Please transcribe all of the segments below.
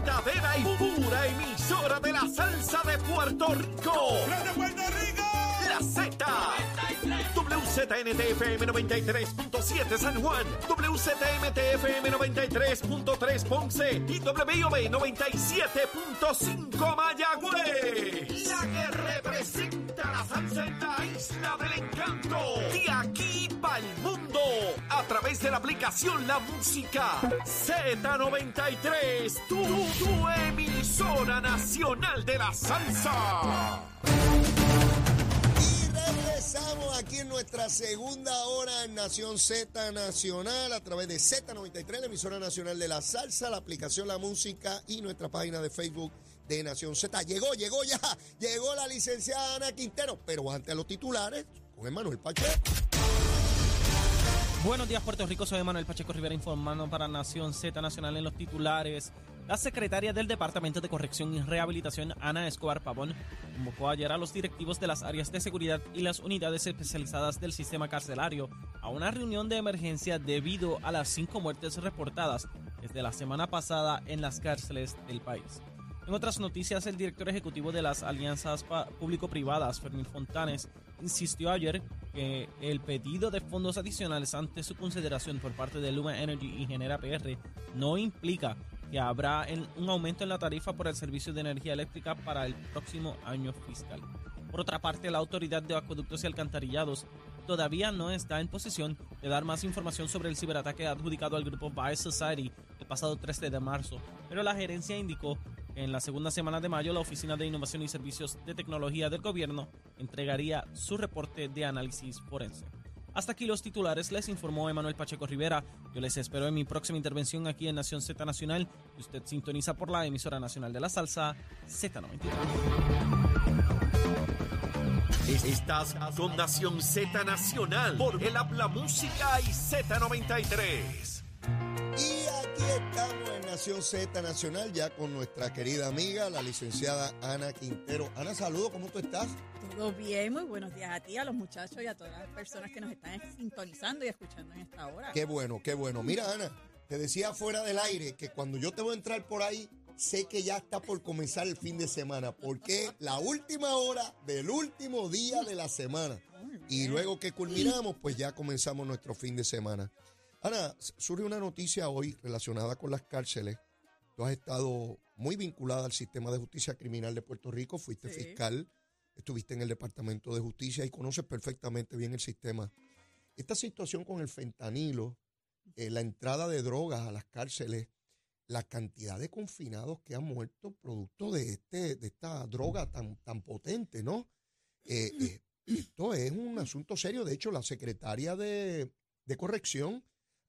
verdadera y pura emisora de la salsa de Puerto Rico. ¡La de Puerto Rico! La Z. WZNTFM 93.7 San Juan, WZMTFM 93.3 Ponce y WIOB 97.5 Mayagüez. La que representa la salsa en la isla del encanto. De aquí para el mundo. A través de la aplicación La Música Z93. Tu, emisora nacional de la salsa. Y regresamos aquí en nuestra segunda hora en Nación Z Nacional a través de Z93, la emisora nacional de la salsa, la aplicación La Música y nuestra página de Facebook de Nación Z. Llegó, llegó ya, llegó la licenciada Ana Quintero, pero antes a los titulares con Emanuel Pacheco. Buenos días, Puerto Rico. Soy Manuel Pacheco Rivera informando para Nación Z Nacional en los titulares. La secretaria del Departamento de Corrección y Rehabilitación, Ana Escobar Pavón, convocó ayer a los directivos de las áreas de seguridad y las unidades especializadas del sistema carcelario a una reunión de emergencia debido a las cinco muertes reportadas desde la semana pasada en las cárceles del país. En otras noticias, el director ejecutivo de las alianzas público-privadas, Fermín Fontanes, insistió ayer que el pedido de fondos adicionales ante su consideración por parte de Luma Energy y Genera PR no implica que habrá un aumento en la tarifa por el servicio de energía eléctrica para el próximo año fiscal. Por otra parte, la Autoridad de Acueductos y Alcantarillados todavía no está en posición de dar más información sobre el ciberataque adjudicado al grupo Bias Society el pasado 13 de marzo, pero la gerencia indicó en la segunda semana de mayo la Oficina de Innovación y Servicios de Tecnología del Gobierno entregaría su reporte de análisis forense. Hasta aquí los titulares, les informó Emanuel Pacheco Rivera. Yo les espero en mi próxima intervención aquí en Nación Z Nacional, que usted sintoniza por la emisora nacional de la salsa Z93. Estás con Nación Z Nacional por el Habla Música y Z93. Y aquí estamos en Nación Z Nacional ya con nuestra querida amiga, la licenciada Ana Quintero. Ana, saludo, ¿cómo tú estás? Todo bien, muy buenos días a ti, a los muchachos y a todas las personas que nos están sintonizando y escuchando en esta hora. Qué bueno, qué bueno. Mira, Ana, te decía fuera del aire que cuando yo te voy a entrar por ahí, sé que ya está por comenzar el fin de semana, porque la última hora del último día de la semana. Y luego que culminamos, pues ya comenzamos nuestro fin de semana. Ana, surge una noticia hoy relacionada con las cárceles. Tú has estado muy vinculada al sistema de justicia criminal de Puerto Rico, fuiste Sí. fiscal, estuviste en el Departamento de Justicia y conoces perfectamente bien el sistema. Esta situación con el fentanilo, eh, la entrada de drogas a las cárceles, la cantidad de confinados que han muerto producto de, este, de esta droga tan, tan potente, ¿no? Eh, eh, esto es un asunto serio. De hecho, la secretaria de, de Corrección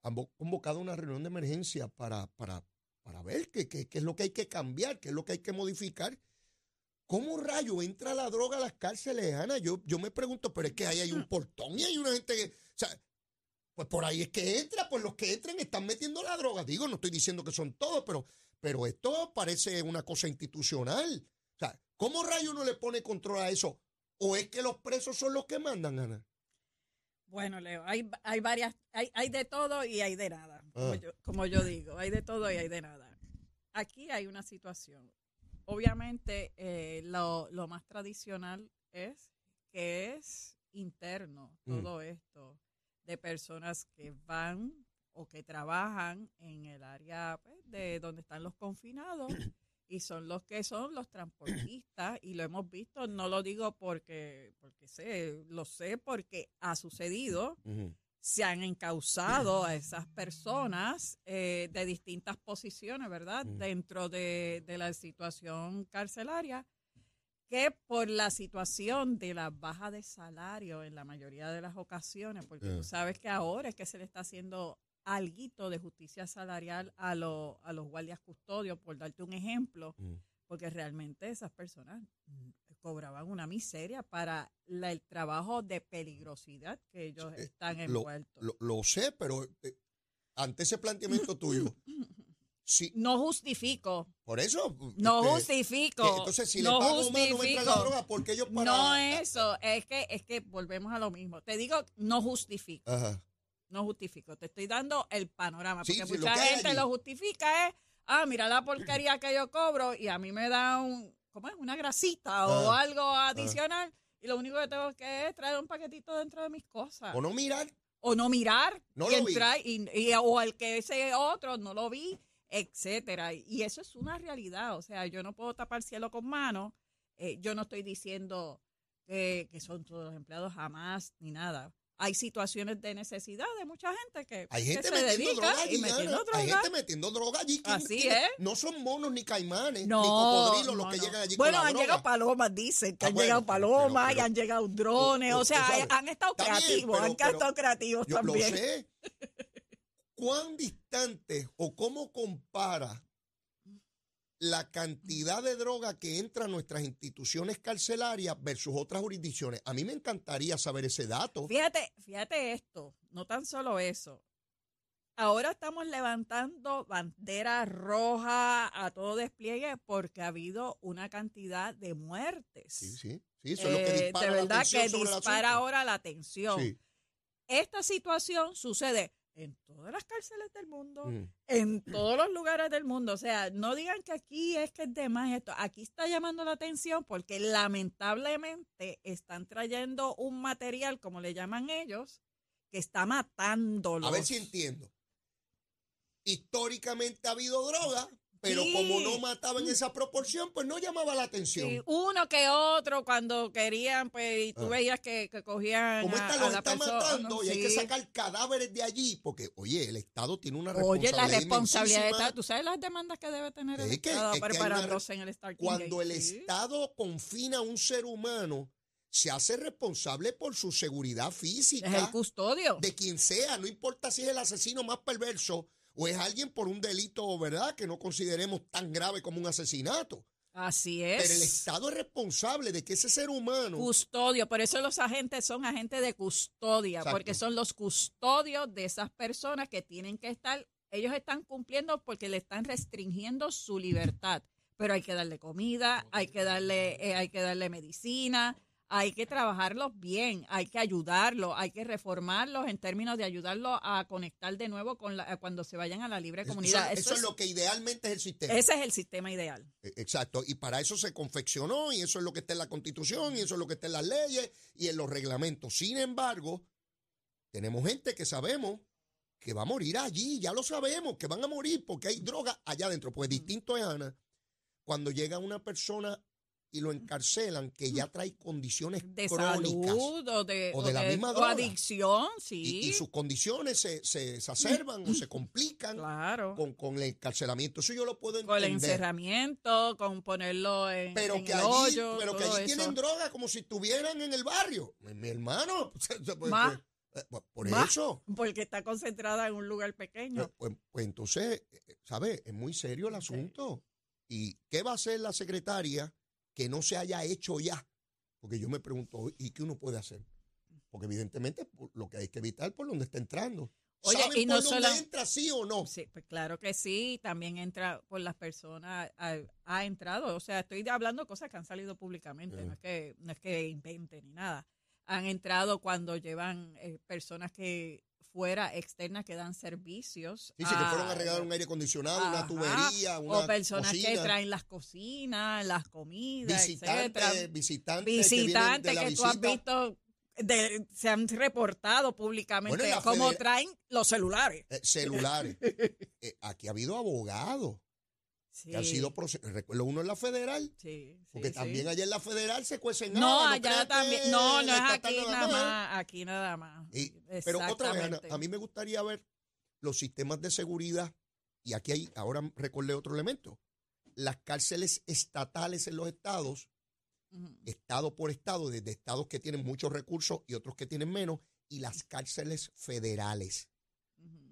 ha vo- convocado una reunión de emergencia para, para, para ver qué, qué- qué es lo que hay que cambiar, qué es lo que hay que modificar. ¿Cómo rayo entra la droga a las cárceles, Ana? Yo, yo me pregunto, pero es que ahí hay un portón y hay una gente que... O sea, pues por ahí es que entra, pues los que entren están metiendo la droga. Digo, no estoy diciendo que son todos, pero, pero esto parece una cosa institucional. O sea, ¿cómo rayo uno le pone control a eso? ¿O es que los presos son los que mandan, Ana? Bueno, Leo, hay, hay varias, hay, hay de todo y hay de nada, como, Ah. yo, como yo digo, hay de todo y hay de nada. Aquí hay una situación. Obviamente, eh, lo, lo más tradicional es que es interno Mm. todo esto de personas que van o que trabajan en el área pues, de donde están los confinados y son los que son los transportistas y lo hemos visto, no lo digo porque porque sé, lo sé porque ha sucedido, se han encausado a esas personas eh, de distintas posiciones, ¿verdad? Dentro de, de la situación carcelaria, que por la situación de la baja de salario en la mayoría de las ocasiones, porque tú sabes que ahora es que se le está haciendo alguito de justicia salarial a, lo- a los guardias custodios, por darte un ejemplo, Mm. porque realmente esas personas mm, cobraban una miseria para la- el trabajo de peligrosidad que ellos Eh, están Lo, envueltos. lo- lo sé, pero eh, ante ese planteamiento tuyo, sí, no justifico, por eso. no este, justifico. que entonces, si no le pago más, no me la droga, porque ellos para... No eso, es que es que volvemos a lo mismo. Te digo, no justifico, Ajá. No justifico. Te estoy dando el panorama, Sí, porque sí, mucha gente allí. lo justifica es, ah, mira la porquería que yo cobro y a mí me da un, ¿cómo es? Una grasita o Ah, algo adicional y lo único que tengo que es traer un paquetito dentro de mis cosas. O no mirar. O no mirar No y lo vi. y, y- o al que ese otro no lo vi, etcétera. Y eso es una realidad, o sea, yo no puedo tapar cielo con mano. Eh, yo no estoy diciendo que, que son todos los empleados jamás ni nada. Hay situaciones de necesidad de mucha gente que, Hay que gente se metiendo dedica droga allí. y metiendo droga. Hay gente metiendo droga allí. ¿Quién- Así es. No son monos ni caimanes, No, ni cocodrilos no, los que no. llegan allí Bueno, con la han droga. llegado palomas, dicen que Ah, han bueno, llegado palomas pero- y han llegado drones. o sea, sabes. han estado bien, creativos, pero- han estado creativos Yo también. lo sé. ¿Cuán distante o cómo compara la cantidad de droga que entra a nuestras instituciones carcelarias versus otras jurisdicciones? A mí me encantaría saber ese dato. Fíjate, fíjate esto, no tan solo eso. Ahora estamos levantando bandera roja a todo despliegue porque ha habido una cantidad de muertes. Sí, sí, sí, eso es lo que Eh, dispara de verdad que dispara ahora la atención. Sí. Esta situación sucede en todas las cárceles del mundo, Mm. en todos los lugares del mundo. O sea, no digan que aquí es que es de más esto. Aquí está llamando la atención porque lamentablemente están trayendo un material, como le llaman ellos, que está matándolos. A ver si entiendo. Históricamente ha habido droga, pero Sí. como no mataba en esa proporción, pues no llamaba la atención. Sí, uno que otro cuando querían, pues, y tú Ah. veías que, que cogían Como a, esta a la está persona, matando y hay que sacar cadáveres de allí, porque, oye, el Estado tiene una Oye, responsabilidad. la responsabilidad inmensísima. está. ¿Tú sabes las demandas que debe tener el Es Estado que preparándose en el starting Cuando el. Estado confina a un ser humano, se hace responsable por su seguridad física. Es el custodio. de quien sea, no importa si es el asesino más perverso o es alguien por un delito, ¿verdad?, que no consideremos tan grave como un asesinato. Así es. Pero el Estado es responsable de que ese ser humano... Custodio, por eso los agentes son agentes de custodia, Exacto. porque son los custodios de esas personas que tienen que estar, ellos están cumpliendo porque le están restringiendo su libertad, pero hay que darle comida, hay que darle, eh, hay que darle medicina, hay que trabajarlos bien, hay que ayudarlos, hay que reformarlos en términos de ayudarlos a conectar de nuevo con la, cuando se vayan a la libre comunidad. eso Eso es lo que idealmente es el sistema. ese es el sistema ideal. Eh, Exacto, y para eso se confeccionó y eso es lo que está en la Constitución y eso es lo que está en las leyes y en los reglamentos. Sin embargo, tenemos gente que sabemos que va a morir allí, ya lo sabemos, que van a morir porque hay droga allá adentro. Pues distinto es, Ana, cuando llega una persona y lo encarcelan que ya trae condiciones De crónicas salud o de, o de la misma o droga. adicción, sí. y, y sus condiciones se, se exacerban o se complican Claro. con, con el encarcelamiento. Eso yo lo puedo Con el entender. encerramiento, con ponerlo en, pero en que el allí, hoyo, pero que allí eso. tienen droga como si estuvieran en el barrio. Mi, mi hermano, pues, Más. pues, eh, por Más. eso. Porque está concentrada en un lugar pequeño. Pues, pues- pues entonces, eh, ¿sabes? Es muy serio el Sí. asunto. ¿Y qué va a hacer la secretaria que no se haya hecho ya? Porque yo me pregunto, ¿y qué uno puede hacer? Porque evidentemente lo que hay que evitar por donde está entrando. Oye, ¿Saben y no por dónde solo- entra, sí o no? Sí, pues claro que sí, también entra por las personas, ha, ha entrado, o sea, estoy hablando de cosas que han salido públicamente, Mm. no es que no es que inventen ni nada. Han entrado cuando llevan eh, personas que fuera externas que dan servicios. Dice que fueron a regalar un aire acondicionado, una tubería, una o personas que traen las cocinas, las comidas, etcétera. visitantes, visitantes, que, tú has visto de- se han reportado públicamente Bueno, cómo traen los celulares. Eh, celulares. Eh, aquí ha habido abogados Sí, que han sido recuerdo uno en la federal sí, porque también allá en la federal se cuecen No, allá también. No, no es aquí nada más. Aquí nada más. Y- pero otra vez, Ana, a mí me gustaría ver los sistemas de seguridad y aquí hay, ahora recordé otro elemento, las cárceles estatales en los estados, estado por estado, desde estados que tienen muchos recursos y otros que tienen menos, y las cárceles federales.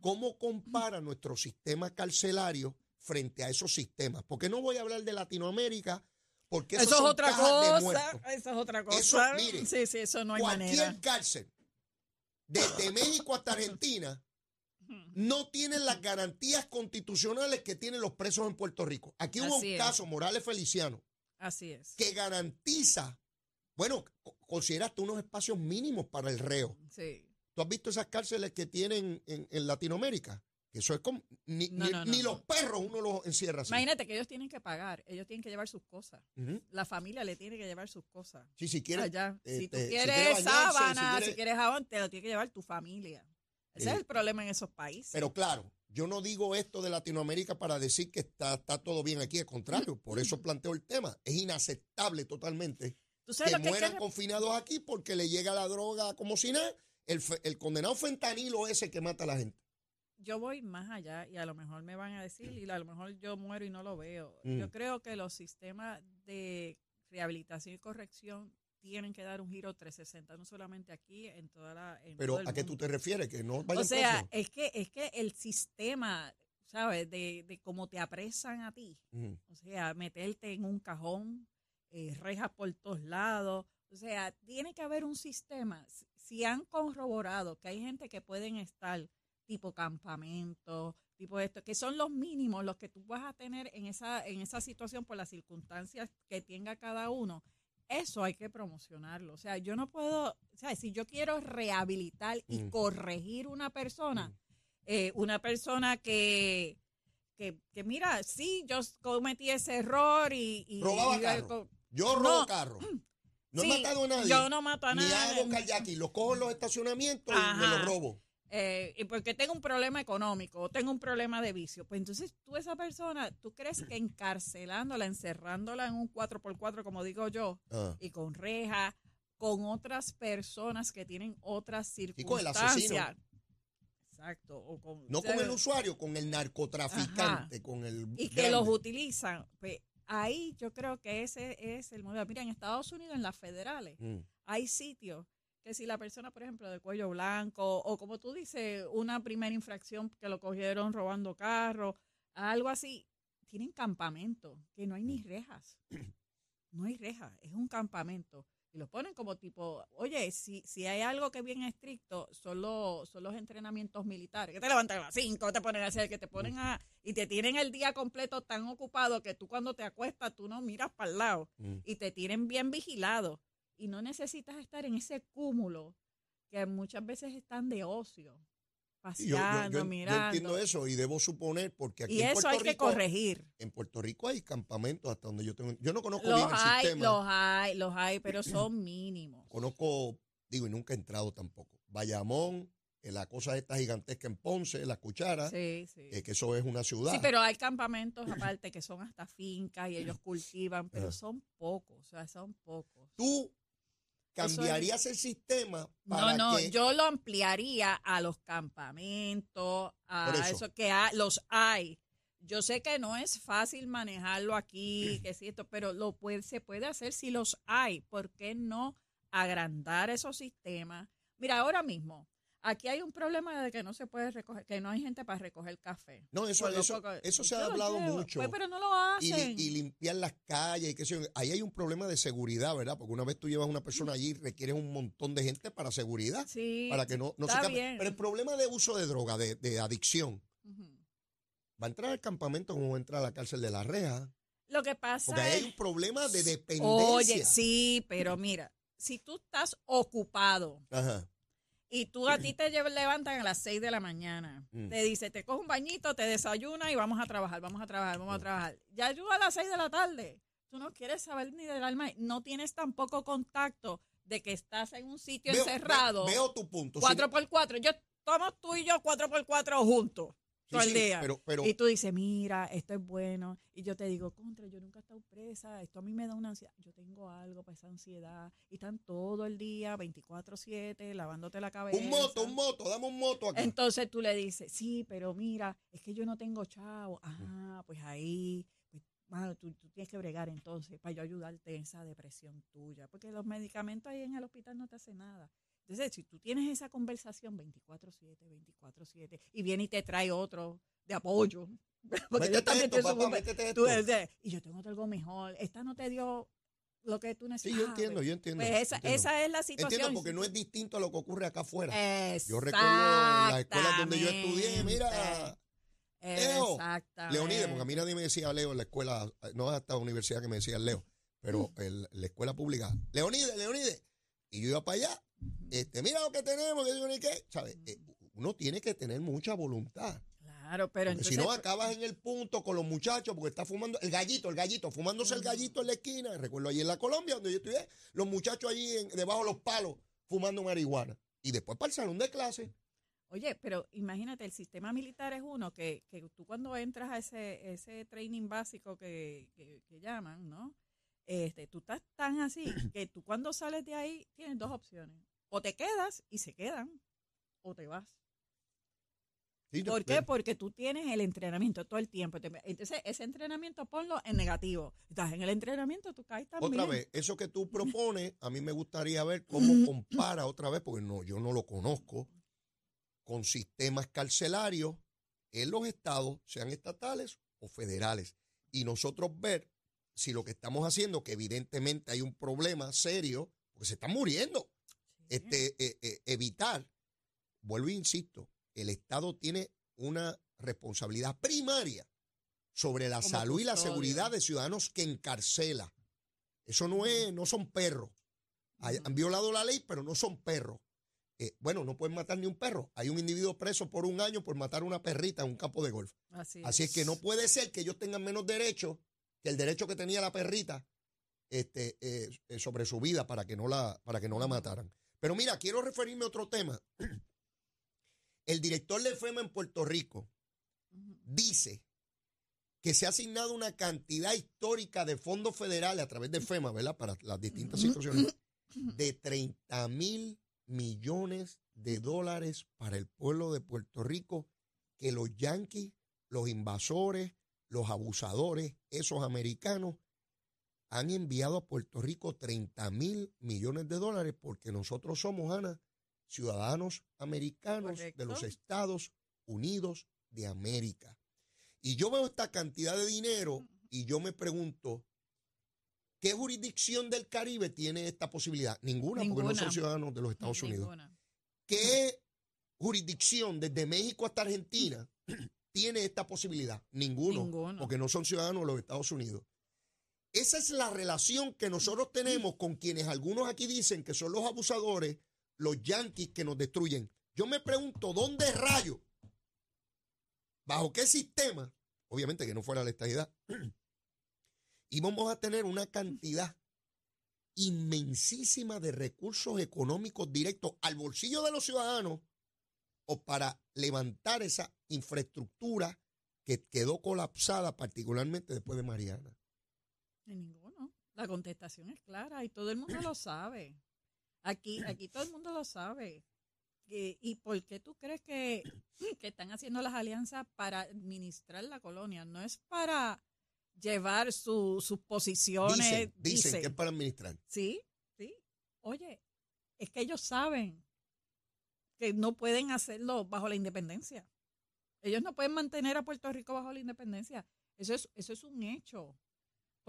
¿Cómo compara nuestro sistema carcelario frente a esos sistemas? Porque no voy a hablar de Latinoamérica, porque Eso esos es otra cosa. Eso es otra cosa. Eso, mire, sí, sí, eso no hay Cualquier manera. cárcel, desde México hasta Argentina, no tienen las garantías constitucionales que tienen los presos en Puerto Rico. Aquí hubo Así un es. caso, Morales Feliciano, Así es. que garantiza, bueno, co- consideraste unos espacios mínimos para el reo. Sí. ¿Tú has visto esas cárceles que tienen en, en Latinoamérica? Que eso es como. Ni, No, ni- no, no, ni no. los perros uno los encierra así. Imagínate que ellos tienen que pagar, ellos tienen que llevar sus cosas. La familia le tiene que llevar sus cosas. Sí, si quieres. allá. si tú este, si quieres bañarse, sábana, si si quiere- quieres jabón, te lo tiene que llevar tu familia. Ese es el problema en esos países. Pero claro, yo no digo esto de Latinoamérica para decir que está, está todo bien aquí, al contrario, por eso planteo el tema. Es inaceptable totalmente ¿Tú sabes que lo que hay que mueran confinados aquí porque le llega la droga como si nada. El, el condenado fentanilo ese que mata a la gente. Yo voy más allá y a lo mejor me van a decir y a lo mejor yo muero y no lo veo. Mm. Yo creo que los sistemas de rehabilitación y corrección tienen que dar un giro 360, no solamente aquí, en toda la... en Pero ¿a qué tú mundo. te refieres? Que no vayan O sea, es que, es que el sistema, ¿sabes? De, de cómo te apresan a ti. Ujú. O sea, meterte en un cajón, eh, rejas por todos lados. O sea, tiene que haber un sistema. Si- Si han corroborado que hay gente que pueden estar tipo campamento, tipo esto, que son los mínimos los que tú vas a tener en esa, en esa situación por las circunstancias que tenga cada uno, eso hay que promocionarlo. O sea, yo no puedo, o sea, si yo quiero rehabilitar y Mm. corregir una persona, Mm. eh, una persona que, que, que mira, sí, yo cometí ese error y... y Robaba y- carro. Yo No. robo carro. No Sí, he matado a nadie. Yo no mato a Ni nadie. hago kayaking. Los cojo en los estacionamientos y me los robo. Eh, y porque tengo un problema económico o tengo un problema de vicio. Pues entonces tú esa persona, ¿tú crees que encarcelándola, encerrándola en un 4x4, como digo yo, Ah. y con reja, con otras personas que tienen otras Y con el asesino. circunstancias? Exacto. O con, No con el usuario, con el narcotraficante, con el. y que los utilizan. Pues ahí yo creo que ese es el modelo. Mira, en Estados Unidos, en las federales, Mm. hay sitios que si la persona, por ejemplo, de cuello blanco, o como tú dices, una primera infracción que lo cogieron robando carro, algo así, tienen campamento, que no hay ni rejas. No hay rejas, es un campamento. Y los ponen como tipo, oye, si, si hay algo que es bien estricto, son los, son los entrenamientos militares, que te levantan a las 5, te ponen a hacer, que te ponen a... Y te tienen el día completo tan ocupado que tú cuando te acuestas, tú no miras para el lado Mm. y te tienen bien vigilado. Y no necesitas estar en ese cúmulo que muchas veces están de ocio, Y yo, yo- paseando, yo- yo mirando. entiendo eso y debo suponer porque aquí y en eso Puerto hay que corregir. en Puerto Rico hay campamentos hasta donde yo tengo. Yo no conozco Los bien el hay, sistema. los hay, los hay, pero son mínimos. Conozco, digo, y nunca he entrado tampoco. Bayamón, eh, la cosa esta gigantesca en Ponce, la cuchara, Sí, sí. eh, que eso es una ciudad. Sí, pero hay campamentos aparte que son hasta fincas y ellos cultivan, pero son pocos, o sea, son pocos. ¿Tú Eso es- cambiaría el sistema No, para no, que yo lo ampliaría a los campamentos, a eso. eso. que ha- los hay. Yo sé que no es fácil manejarlo aquí, que sí, esto, pero lo puede, se puede hacer si los hay. ¿Por qué no agrandar esos sistemas? Mira, ahora mismo, aquí hay un problema de que no se puede recoger, que no hay gente para recoger café. No, eso, Por eso, poco- eso se ha hablado mucho. Pues, pero no lo hacen. y limpiar las calles y qué sé yo. Ahí hay un problema de seguridad, ¿verdad? Porque una vez tú llevas a una persona allí, requieres un montón de gente para seguridad, sí, para que no, no se bien. Pero el problema de uso de droga, de, de adicción, va a entrar al campamento como va a entrar a la cárcel de la reja. Lo que pasa Porque ahí es... hay un problema de dependencia. Oye, sí, pero mira, si tú estás ocupado Ajá. Y tú a ti te llev- levantan a las 6 de la mañana, Mm. te dice, te coge un bañito, te desayuna y vamos a trabajar, vamos a trabajar, vamos a Mm. trabajar. Ya yo a las 6 de la tarde, tú no quieres saber ni del alma, no tienes tampoco contacto de que estás en un sitio Veo- encerrado, ve- Veo, tu punto. sí, 4x4, yo tomo tú y yo 4x4 juntos. Todo el sí, día. Pero, pero y tú dices, mira, esto es bueno. Y yo te digo, contra, yo nunca he estado presa. Esto a mí me da una ansiedad. Yo tengo algo para esa ansiedad. Y están todo el día, 24-7, lavándote la cabeza. un moto, un moto, dame un moto aquí. Entonces tú le dices, sí, pero mira, es que yo no tengo chavo. Ah, pues ahí, pues, mano, tú, tú tienes que bregar entonces para yo ayudarte en esa depresión tuya. Porque los medicamentos ahí en el hospital no te hacen nada. Entonces, si tú tienes esa conversación 24-7, 24-7, y viene y te trae otro de apoyo. Porque métete también esto, papá, tú y yo tengo algo mejor. Esta no te dio lo que tú Sí, necesitas. yo entiendo, yo entiendo. Pues esa, entiendo. esa es la situación. Entiendo porque no es distinto a lo que ocurre acá afuera. Yo recuerdo las escuelas donde yo estudié, mira, Leo. Leonide, porque a mí nadie me decía Leo en la escuela, no hasta la universidad que me decían Leo, pero Mm. en la escuela pública, Leonide, Leonide. Y yo iba para allá, este, mira lo que tenemos, que yo ni qué, ¿sabes? Eh, uno tiene que tener mucha voluntad. Claro. Pero entonces. si no, acabas en el punto con los muchachos porque está fumando el gallito, el gallito, fumándose el gallito en la esquina. Recuerdo allí en la Colombia, donde yo estudié, los muchachos allí en- debajo de los palos fumando marihuana. Y después para el salón de clase. Oye, pero imagínate, el sistema militar es uno que, que tú cuando entras a ese, ese training básico que, que, que llaman, ¿no? Este, tú estás tan así que tú cuando sales de ahí tienes dos opciones. O te quedas y se quedan, o te vas. Sí, ¿Por qué? Porque tú tienes el entrenamiento todo el tiempo. Entonces, ese entrenamiento ponlo en negativo. Estás en el entrenamiento, tú caes también. Otra vez, eso que tú propones, a mí me gustaría ver cómo compara otra vez, porque no, yo no lo conozco, con sistemas carcelarios en los estados, sean estatales o federales. Y nosotros ver si lo que estamos haciendo, que evidentemente hay un problema serio, porque se están muriendo. Este, eh, eh, evitar, vuelvo e insisto, el Estado tiene una responsabilidad primaria sobre la Como salud y la seguridad de ciudadanos que encarcela. Eso no es, no son perros. Hay-. Han violado la ley, pero no son perros. Eh, bueno, no pueden matar ni un perro. Hay un individuo preso por un año por matar una perrita en un campo de golf. Así, Así es que no puede ser que ellos tengan menos derechos que el derecho que tenía la perrita este, eh, sobre su vida para que, no la, para que no la mataran. Pero mira, quiero referirme a otro tema. El director de FEMA en Puerto Rico dice que se ha asignado una cantidad histórica de fondos federales a través de FEMA, ¿verdad? Para las distintas situaciones, de 30 mil millones de dólares para el pueblo de Puerto Rico, que los yanquis, los invasores, los abusadores, esos americanos, han enviado a Puerto Rico 30 mil millones de dólares porque nosotros somos, Ana, ciudadanos americanos de los. Estados Unidos de América. Y yo veo esta cantidad de dinero y yo me pregunto, ¿qué jurisdicción del Caribe tiene esta posibilidad? Ninguna, porque no son ciudadanos de los Estados Unidos. Ninguna. ¿Qué jurisdicción desde México hasta Argentina tiene esta posibilidad? Ninguno, Ninguno. porque no son ciudadanos de los Estados Unidos. Esa es la relación que nosotros tenemos con quienes algunos aquí dicen que son los abusadores, los yanquis que nos destruyen. Yo me pregunto, ¿dónde rayo? ¿Bajo qué sistema? Obviamente que no fuera la estadidad. Y vamos a tener una cantidad inmensísima de recursos económicos directos al bolsillo de los ciudadanos o para levantar esa infraestructura que quedó colapsada particularmente después de Mariana. De ninguno. La contestación es clara y todo el mundo lo sabe. Aquí, aquí todo el mundo lo sabe. ¿Y por qué tú crees que, que están haciendo las alianzas para administrar la colonia? No es para llevar su- sus posiciones. Dicen, dicen dicen. que es para administrar. Sí, sí. Oye, es que ellos saben que no pueden hacerlo bajo la independencia. Ellos no pueden mantener a Puerto Rico bajo la independencia. Eso es, eso es un hecho.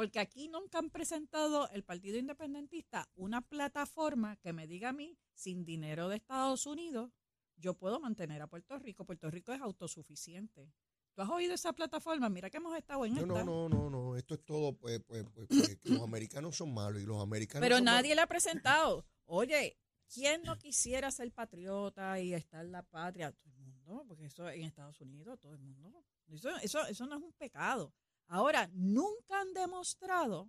Porque aquí nunca han presentado el Partido Independentista una plataforma que me diga a mí, sin dinero de Estados Unidos, yo puedo mantener a Puerto Rico. Puerto Rico es autosuficiente. ¿Tú has oído esa plataforma? Mira que hemos estado en No, esta. no, no, no, no. Esto es todo, pues, pues, pues, pues, los americanos son malos y los americanos Pero son malos. nadie le ha presentado. Oye, ¿quién no quisiera ser patriota y estar en la patria? Todo el mundo, porque eso en Estados Unidos, todo el mundo. Eso, eso, eso no es un pecado. Ahora, nunca han demostrado,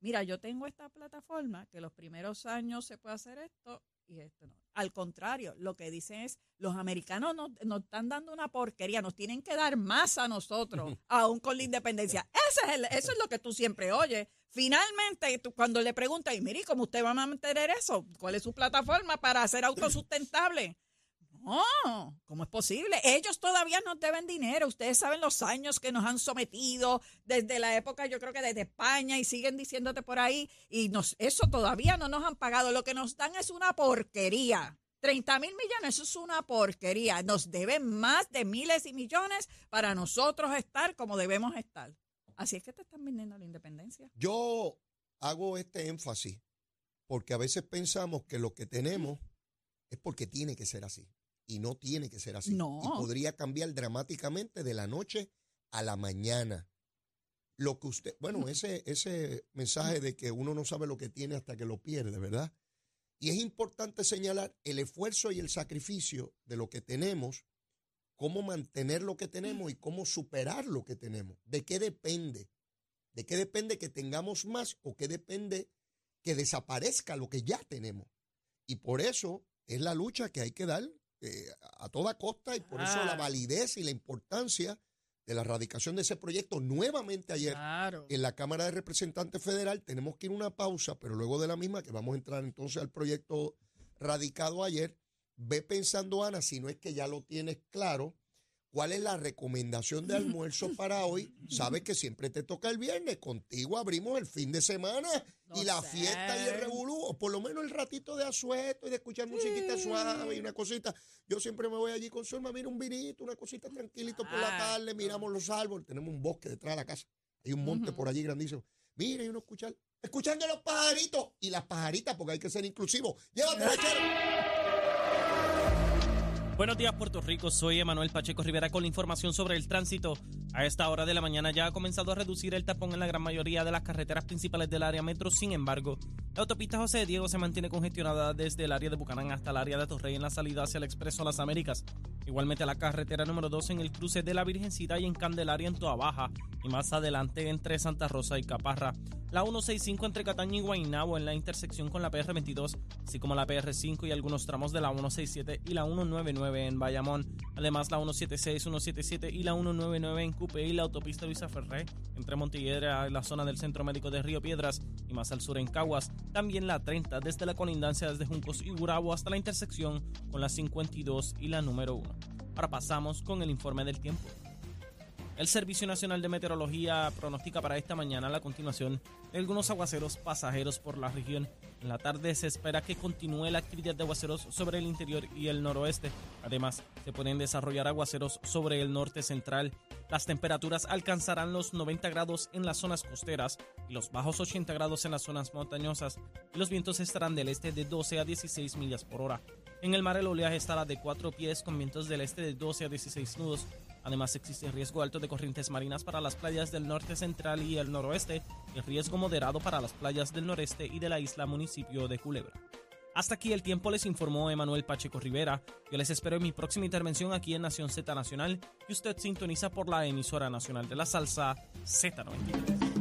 mira, yo tengo esta plataforma que los primeros años se puede hacer esto y esto no. Al contrario, lo que dicen es, los americanos nos, nos están dando una porquería, nos tienen que dar más a nosotros, aún con la independencia. Ese es el- eso es lo que tú siempre oyes. Finalmente, tú, cuando le preguntas, y mire, ¿cómo usted va a mantener eso? ¿Cuál es su plataforma para ser autosustentable? No, ¿cómo es posible? Ellos todavía nos deben dinero. Ustedes saben los años que nos han sometido desde la época, yo creo que desde España y siguen diciéndote por ahí. Y nos, eso todavía no nos han pagado. Lo que nos dan es una porquería. 30 mil millones, eso es una porquería. Nos deben más de miles y millones para nosotros estar como debemos estar. Así es que te están vendiendo la independencia. Yo hago este énfasis porque a veces pensamos que lo que tenemos es porque tiene que ser así y no tiene que ser así. No. Y podría cambiar dramáticamente de la noche a la mañana. Lo que usted, bueno, ese, ese mensaje de que uno no sabe lo que tiene hasta que lo pierde, ¿verdad? Y es importante señalar el esfuerzo y el sacrificio de lo que tenemos cómo mantener lo que tenemos y cómo superar lo que tenemos. ¿De qué depende? ¿De qué depende que tengamos más o qué depende que desaparezca lo que ya tenemos? Y por eso es la lucha que hay que dar eh, a toda costa y por eso la Ah. validez y la importancia de la radicación de ese proyecto nuevamente ayer Claro. en la Cámara de Representantes Federal. Tenemos que ir a una pausa, pero luego de la misma, que vamos a entrar entonces al proyecto radicado ayer, ve pensando, Ana, si no es que ya lo tienes claro, cuál es la recomendación de almuerzo para hoy. Sabes que siempre te toca el viernes, contigo abrimos el fin de semana y la sé. fiesta y el revolú, o por lo menos el ratito de asueto y de escuchar musiquita suave y una cosita. Yo siempre me voy allí con su hermana, mira un vinito, una cosita tranquilito por la tarde, miramos los árboles, tenemos un bosque detrás de la casa, hay un monte por allí grandísimo. Mira, y uno escuchar, escuchando los pajaritos y las pajaritas, porque hay que ser inclusivo. Llévatela, chero. Buenos días, Puerto Rico. Soy Emanuel Pacheco Rivera con la información sobre el tránsito. A esta hora de la mañana ya ha comenzado a reducir el tapón en la gran mayoría de las carreteras principales del área metro. Sin embargo, la autopista José Diego se mantiene congestionada desde el área de Bucanán hasta el área de Torrey en la salida hacia el Expreso Las Américas. Igualmente la carretera número 2 en el cruce de la Virgencita y en Candelaria en Toa Baja. Y más adelante entre Santa Rosa y Caparra. La 165 entre Cataña y Guaynabo en la intersección con la PR22, así como la PR5 y algunos tramos de la 167 y la 199 en Bayamón. Además la 176, 177 y la 199 en Cupe y la autopista Luisa Ferré entre Montelledra y la zona del Centro Médico de Río Piedras y más al sur en Caguas. También la 30 desde la colindancia desde Juncos y Gurabo hasta la intersección con la 52 y la número 1. Ahora pasamos con el informe del tiempo. El Servicio Nacional de Meteorología pronostica para esta mañana la continuación de algunos aguaceros pasajeros por la región. En la tarde se espera que continúe la actividad de aguaceros sobre el interior y el noroeste. Además, se pueden desarrollar aguaceros sobre el norte central. Las temperaturas alcanzarán los 90 grados en las zonas costeras y los bajos 80 grados en las zonas montañosas. Los vientos estarán del este de 12 a 16 millas por hora. En el mar el oleaje estará de 4 pies con vientos del este de 12 a 16 nudos. Además existe riesgo alto de corrientes marinas para las playas del norte central y el noroeste y riesgo moderado para las playas del noreste y de la isla municipio de Culebra. Hasta aquí el tiempo les informó Emanuel Pacheco Rivera. Yo les espero en mi próxima intervención aquí en Nación Z Nacional y usted sintoniza por la emisora nacional de la salsa Z93.